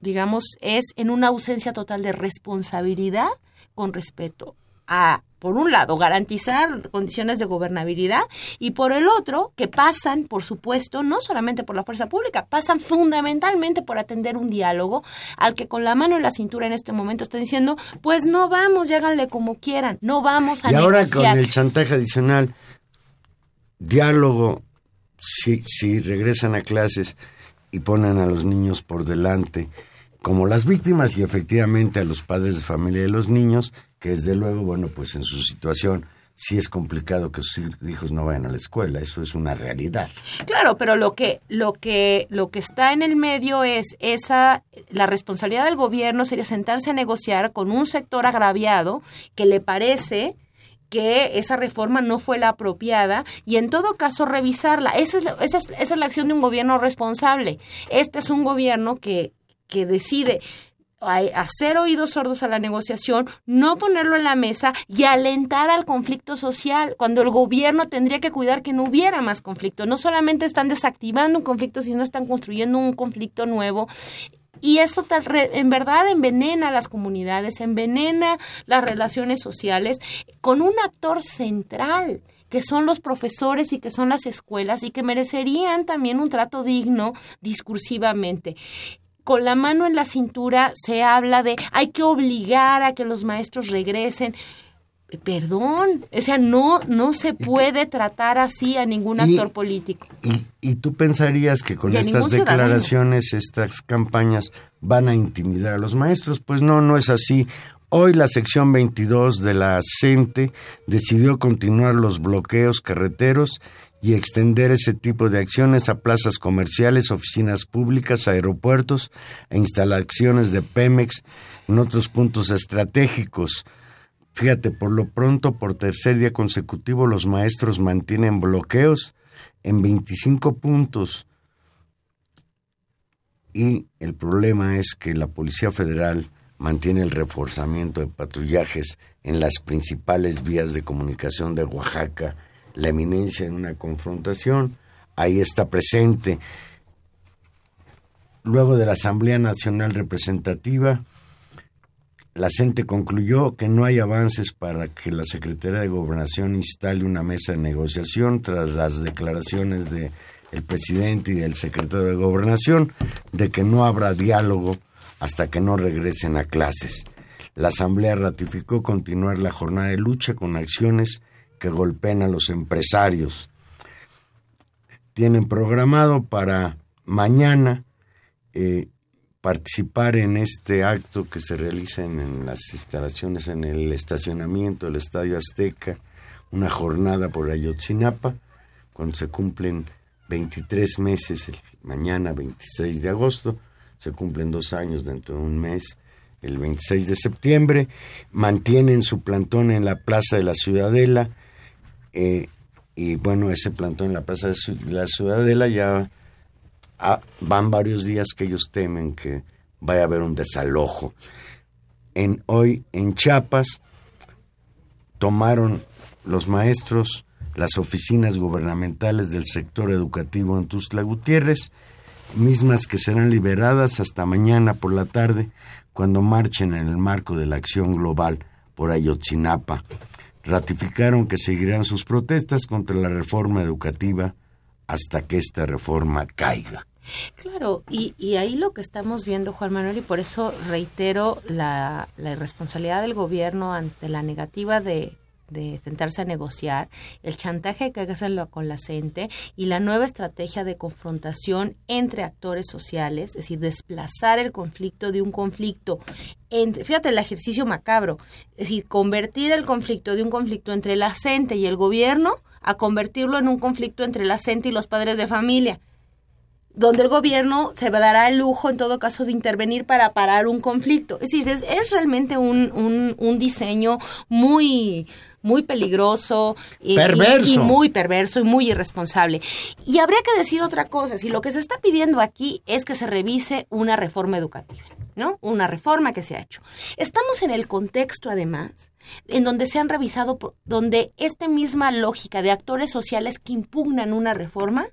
digamos, es en una ausencia total de responsabilidad con respecto a, por un lado, garantizar condiciones de gobernabilidad y por el otro, que pasan, por supuesto, no solamente por la fuerza pública, pasan fundamentalmente por atender un diálogo al que con la mano en la cintura en este momento están diciendo, pues no vamos, háganle como quieran, no vamos a Y ahora con el chantaje adicional, diálogo, si, si regresan a clases y ponen a los niños por delante como las víctimas y efectivamente a los padres de familia de los niños, que desde luego, bueno, pues en su situación sí es complicado que sus hijos no vayan a la escuela, eso es una realidad. Claro, pero lo que lo que lo que está en el medio es esa la responsabilidad del gobierno sería sentarse a negociar con un sector agraviado que le parece que esa reforma no fue la apropiada y en todo caso revisarla. Esa es esa es, esa es la acción de un gobierno responsable. Este es un gobierno que, que decide hacer oídos sordos a la negociación, no ponerlo en la mesa y alentar al conflicto social, cuando el gobierno tendría que cuidar que no hubiera más conflicto. No solamente están desactivando un conflicto, sino están construyendo un conflicto nuevo. Y eso en verdad envenena a las comunidades, envenena las relaciones sociales con un actor central que son los profesores y que son las escuelas y que merecerían también un trato digno discursivamente con la mano en la cintura se habla de hay que obligar a que los maestros regresen. Perdón, o sea, no, no se puede tratar así a ningún Y- actor político. Y, y tú pensarías que con estas ciudadano. declaraciones, estas campañas van a intimidar a los maestros. Pues no, no es así. Hoy la sección 22 de la CENTE decidió continuar los bloqueos carreteros y extender ese tipo de acciones a plazas comerciales, oficinas públicas, aeropuertos e instalaciones de Pemex en otros puntos estratégicos. Fíjate, por lo pronto, por tercer día consecutivo, los maestros mantienen bloqueos en 25 puntos. Y el problema es que la Policía Federal mantiene el reforzamiento de patrullajes en las principales vías de comunicación de Oaxaca, la eminencia en una confrontación, ahí está presente. Luego de la Asamblea Nacional Representativa, la CENTE concluyó que no hay avances para que la Secretaría de Gobernación instale una mesa de negociación tras las declaraciones del presidente y del secretario de Gobernación de que no habrá diálogo hasta que no regresen a clases. La Asamblea ratificó continuar la jornada de lucha con acciones que golpeen a los empresarios. Tienen programado para mañana eh, participar en este acto que se realiza en, las instalaciones, en el estacionamiento del Estadio Azteca, una jornada por Ayotzinapa, cuando se cumplen 23 meses, mañana 26 de agosto, se cumplen dos años dentro de un mes, el 26 de septiembre, mantienen su plantón en la Plaza de la Ciudadela, eh, y bueno, ese plantón en la Plaza de la Ciudadela ya van varios días que ellos temen que vaya a haber un desalojo. En, hoy en Chiapas tomaron los maestros las oficinas gubernamentales del sector educativo en Tuzla Gutiérrez, mismas que serán liberadas hasta mañana por la tarde cuando marchen en el marco de la acción global por Ayotzinapa. Ratificaron que seguirán sus protestas contra la reforma educativa hasta que esta reforma caiga. Claro, y, y ahí lo que estamos viendo, Juan Manuel, y por eso reitero la, la irresponsabilidad del gobierno ante la negativa de, de sentarse a negociar, el chantaje que hacen con la gente y la nueva estrategia de confrontación entre actores sociales, es decir, desplazar el conflicto de un conflicto entre, fíjate el ejercicio macabro, es decir, convertir el conflicto de un conflicto entre la gente y el gobierno a convertirlo en un conflicto entre la gente y los padres de familia donde el gobierno se dará el lujo, en todo caso, de intervenir para parar un conflicto. Es decir, es, es realmente un, un, un diseño muy muy peligroso y, Perverso. y- y muy perverso y muy irresponsable. Y habría que decir otra cosa, si lo que se está pidiendo aquí es que se revise una reforma educativa, ¿no? Una reforma que se ha hecho. Estamos en el contexto, además, en donde se han revisado, donde esta misma lógica de actores sociales que impugnan una reforma,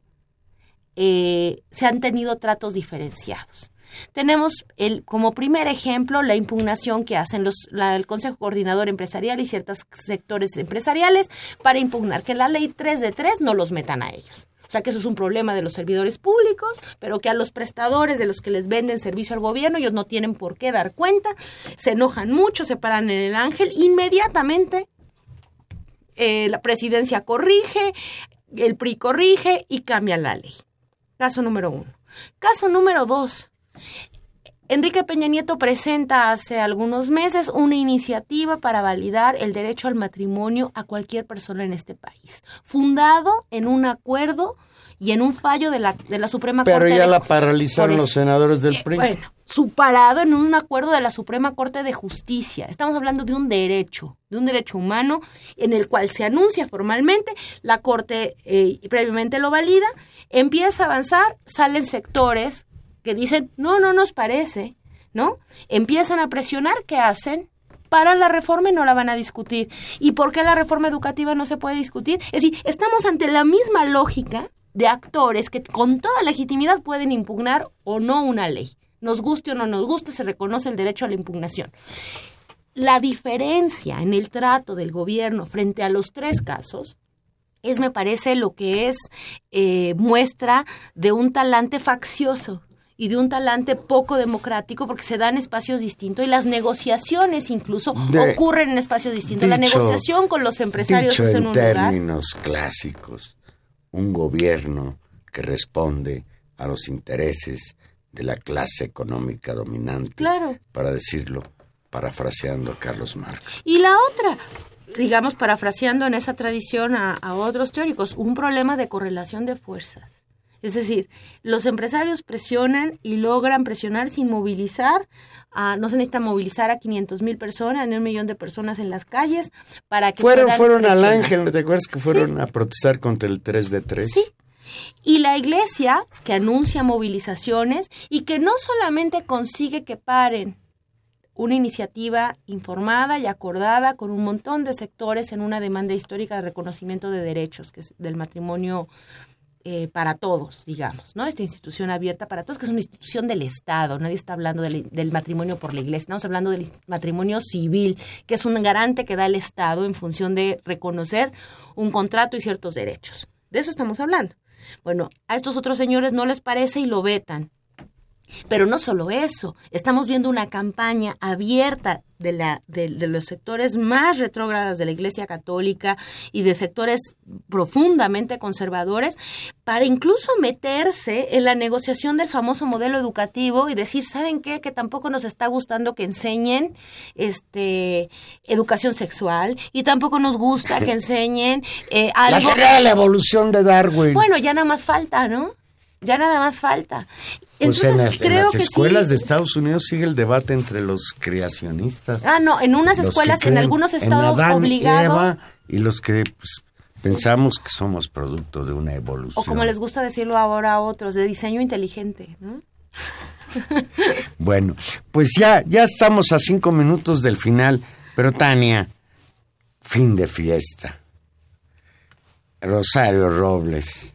eh, se han tenido tratos diferenciados. Tenemos el, como primer ejemplo la impugnación que hacen los, la- el Consejo Coordinador Empresarial y ciertos sectores empresariales para impugnar que la ley 3 de 3 no los metan a ellos. O sea que eso es un problema de los servidores públicos, pero que a los prestadores de los que les venden servicio al gobierno ellos no tienen por qué dar cuenta, se enojan mucho, se paran en el ángel, inmediatamente eh, la presidencia corrige, el PRI corrige y cambia la ley. Caso número uno. Caso número dos. Enrique Peña Nieto presenta hace algunos meses una iniciativa para validar el derecho al matrimonio a cualquier persona en este país, fundado en un acuerdo y en un fallo de la, de la Suprema Pero Corte. ya de- la paralizaron los senadores del Eh, PRI. Bueno, superado en un acuerdo de la Suprema Corte de Justicia. Estamos hablando de un derecho, de un derecho humano en el cual se anuncia formalmente, la Corte eh, previamente lo valida, empieza a avanzar, salen sectores que dicen, no, no nos parece, ¿no? Empiezan a presionar, ¿qué hacen? Para la reforma y no la van a discutir. ¿Y por qué la reforma educativa no se puede discutir? Es decir, estamos ante la misma lógica de actores que con toda legitimidad pueden impugnar o no una ley. Nos guste o no nos guste, se reconoce el derecho a la impugnación. La diferencia en el trato del gobierno frente a los tres casos es, me parece, lo que es eh, muestra de un talante faccioso y de un talante poco democrático porque se dan espacios distintos y las negociaciones incluso De- ocurren en espacios distintos. la negociación con los empresarios Dicho es en en un lugar. términos clásicos, un gobierno que responde a los intereses de la clase económica dominante, Claro. para decirlo, parafraseando a Carlos Marx. Y la otra, digamos, parafraseando en esa tradición a, a otros teóricos, un problema de correlación de fuerzas. Es decir, los empresarios presionan y logran presionar sin movilizar. a- no se necesita movilizar a 500 mil personas, ni un millón de personas en las calles para que Fueron, fueron al. Ángel, ¿no te acuerdas que fueron a protestar contra el 3 de 3? Sí. Y la iglesia, que anuncia movilizaciones y que no solamente consigue que paren una iniciativa informada y acordada con un montón de sectores en una demanda histórica de reconocimiento de derechos, que es del matrimonio eh, para todos, digamos, ¿no? Esta institución abierta para todos, que es una institución del Estado. Nadie está hablando del, del matrimonio por la iglesia, estamos hablando del matrimonio civil, que es un garante que da el Estado en función de reconocer un contrato y ciertos derechos. De eso estamos hablando. Bueno, a estos otros señores no les parece y lo vetan. Pero no solo eso, estamos viendo una campaña abierta de, la, de, de los sectores más retrógradas de la Iglesia Católica y de sectores profundamente conservadores para incluso meterse en la negociación del famoso modelo educativo y decir, ¿saben qué? Que tampoco nos está gustando que enseñen este educación sexual y tampoco nos gusta que enseñen eh, La algo... teoría de la evolución de Darwin. Bueno, ya nada más falta, ¿no? Ya nada más falta. pues Entonces, en las, en creo las que escuelas sí. de Estados Unidos sigue el debate entre los creacionistas. Ah, no, en unas escuelas, en algunos en estados Adán y obligado, Eva, y los que pues, pensamos que somos producto de una evolución. o como les gusta decirlo ahora a otros, de diseño inteligente, ¿no? Bueno, pues ya, ya estamos a cinco minutos del final, pero Tania, fin de fiesta. Rosario Robles,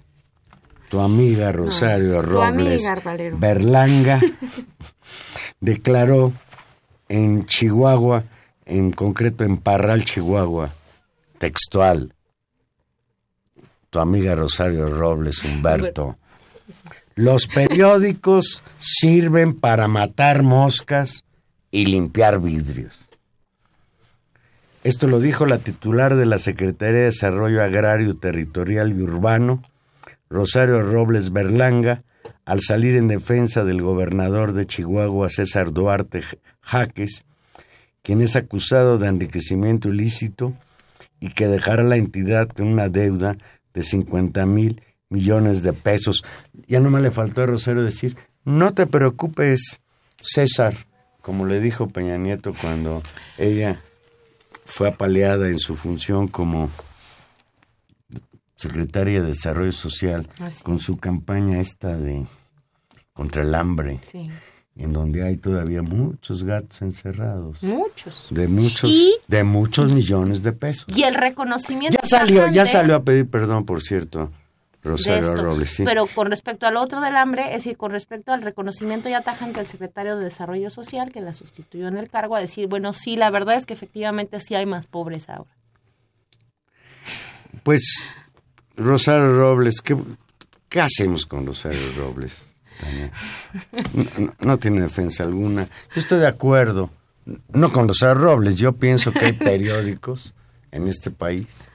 tu amiga Rosario Robles amiga. Berlanga, declaró en Chihuahua, en concreto en Parral, Chihuahua, textual, tu amiga Rosario Robles Humberto. Los periódicos sirven para matar moscas y limpiar vidrios. Esto lo dijo la titular de la Secretaría de Desarrollo Agrario, Territorial y Urbano, Rosario Robles Berlanga, al salir en defensa del gobernador de Chihuahua, César Duarte Jaques, quien es acusado de enriquecimiento ilícito y que dejará la entidad con una deuda de 50 mil millones de pesos. Ya no me le faltó a Rosario decir, no te preocupes, César, como le dijo Peña Nieto cuando ella fue apaleada en su función como secretaria de Desarrollo Social Así con es. su campaña esta de contra el hambre, Sí. en donde hay todavía muchos gatos encerrados, Muchos. de muchos, Y- de muchos millones de pesos. Y el reconocimiento. Ya salió, ya salió a pedir perdón, por cierto, Rosario esto. Robles. sí. Pero con respecto al otro del hambre, es decir, con respecto al reconocimiento ya tajante del secretario de Desarrollo Social, que la sustituyó en el cargo, a decir, bueno, sí, la verdad es que efectivamente sí hay más pobres ahora. Pues, Rosario Robles, ¿qué, qué hacemos con Rosario Robles? No, no- no tiene defensa alguna. Yo estoy de acuerdo, no con Rosario Robles, yo pienso que hay periódicos en este país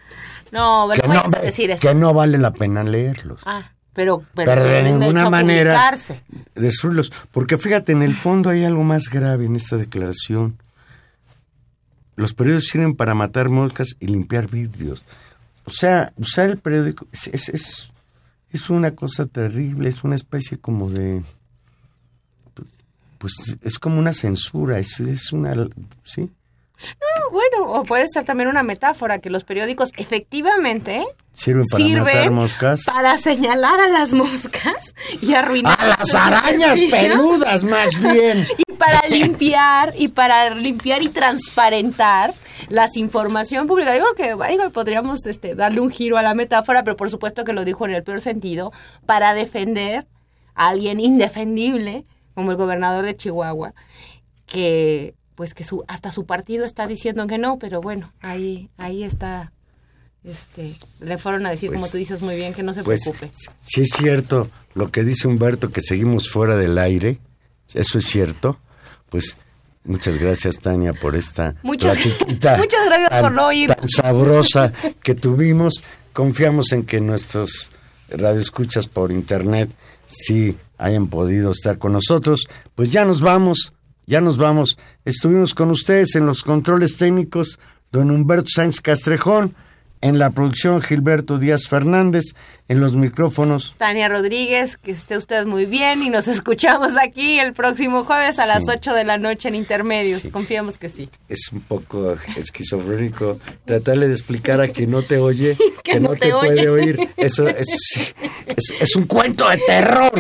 No, que no, puedes decir eso. que no vale la pena leerlos. Ah, pero, pero, pero de ninguna manera destruirlos. Porque fíjate, en el fondo hay algo más grave en esta declaración. Los periódicos sirven para matar moscas y limpiar vidrios. O sea, usar el periódico es, es, es, es una cosa terrible, es una especie como de... Pues es como una censura, es, es una... ¿Sí? Bueno, o puede ser también una metáfora que los periódicos efectivamente Sirven para matar moscas. para señalar a las moscas y arruinar ¡A las arañas peludas, más bien! y para limpiar y para limpiar y transparentar las información pública. Yo creo que podríamos este, darle un giro a la metáfora, pero por supuesto que lo dijo en el peor sentido, para defender a alguien indefendible como el gobernador de Chihuahua, que pues que su, hasta su partido está diciendo que no, pero bueno, ahí, ahí está. Este, le fueron a decir, Pues- como tú dices muy bien, que no se Pues preocupe. sí es cierto lo que dice Humberto, que seguimos fuera del aire. Eso es cierto. Pues muchas gracias, Tania, por esta Muchas- gracias tan- por no. Tan sabrosa que tuvimos. Confiamos en que nuestros radioescuchas por internet sí hayan podido estar con nosotros. Pues ya nos vamos, ya nos vamos. Estuvimos con ustedes en los controles técnicos, don Humberto Sánchez Castrejón, en la producción Gilberto Díaz Fernández, en los micrófonos. Tania Rodríguez, que esté usted muy bien y nos escuchamos aquí el próximo jueves a Sí. las 8 de la noche en Intermedios. Sí. Confiamos que sí. Es un poco esquizofrénico tratarle de explicar a quien no te oye que, Que no, no te, te puede oír. Eso es, es, es un cuento de terror.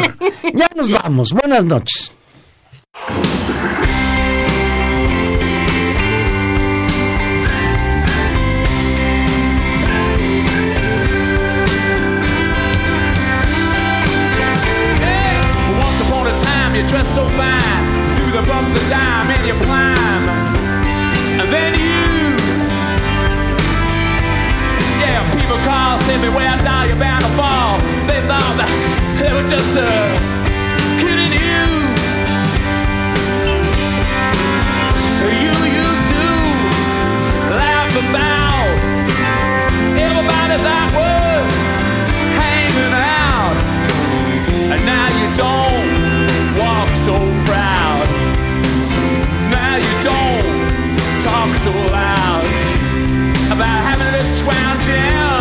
Ya nos vamos. Buenas noches. you dress so fine. Through the bumps of time and you climb. And then you Yeah, people call, say, me where I die, you're bound to fall. They thought that they were just a kidding you. You used to laugh about Everybody that so loud about having this round down.